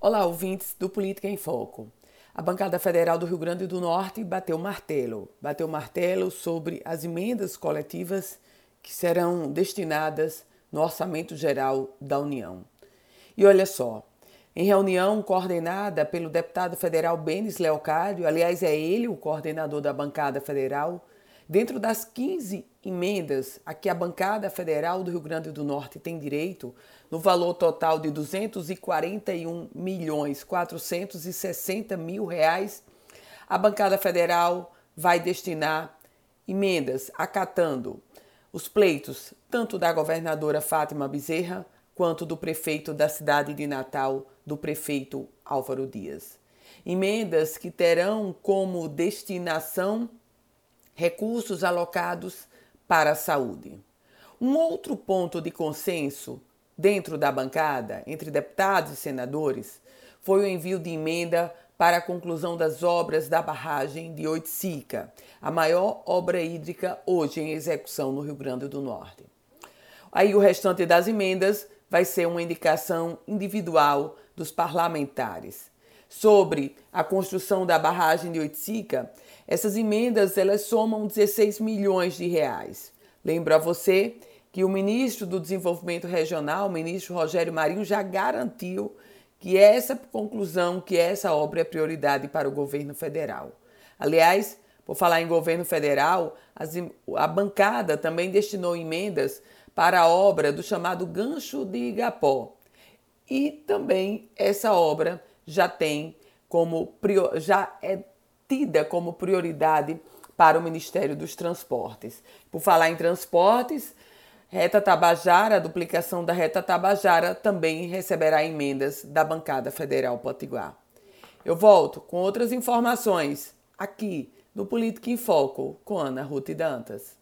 Olá, ouvintes do Política em Foco. A bancada federal do Rio Grande do Norte bateu martelo. Bateu martelo sobre as emendas coletivas que serão destinadas no Orçamento Geral da União. E olha só, em reunião coordenada pelo deputado federal Benis Leocádio, aliás, é ele o coordenador da bancada federal, Dentro das 15 emendas a que a bancada federal do Rio Grande do Norte tem direito, no valor total de 241 milhões 460 mil reais, a bancada federal vai destinar emendas acatando os pleitos tanto da governadora Fátima Bezerra quanto do prefeito da cidade de Natal, do prefeito Álvaro Dias. Emendas que terão como destinação recursos alocados para a saúde. Um outro ponto de consenso dentro da bancada, entre deputados e senadores, foi o envio de emenda para a conclusão das obras da barragem de Oiticica, a maior obra hídrica hoje em execução no Rio Grande do Norte. Aí o restante das emendas vai ser uma indicação individual dos parlamentares. Sobre a construção da barragem de Oiticica, essas emendas elas somam 16 milhões de reais. Lembro a você que o ministro do Desenvolvimento Regional, o ministro Rogério Marinho, já garantiu que essa conclusão, que essa obra é prioridade para o governo federal. Aliás, por falar em governo federal, a bancada também destinou emendas para a obra do chamado Gancho de Igapó. E também essa obra já tem como já é tida como prioridade para o Ministério dos Transportes. Por falar em transportes, Reta Tabajara, a duplicação da Reta Tabajara também receberá emendas da bancada federal Potiguar. Eu volto com outras informações aqui no Política em Foco com Ana Ruth Dantas.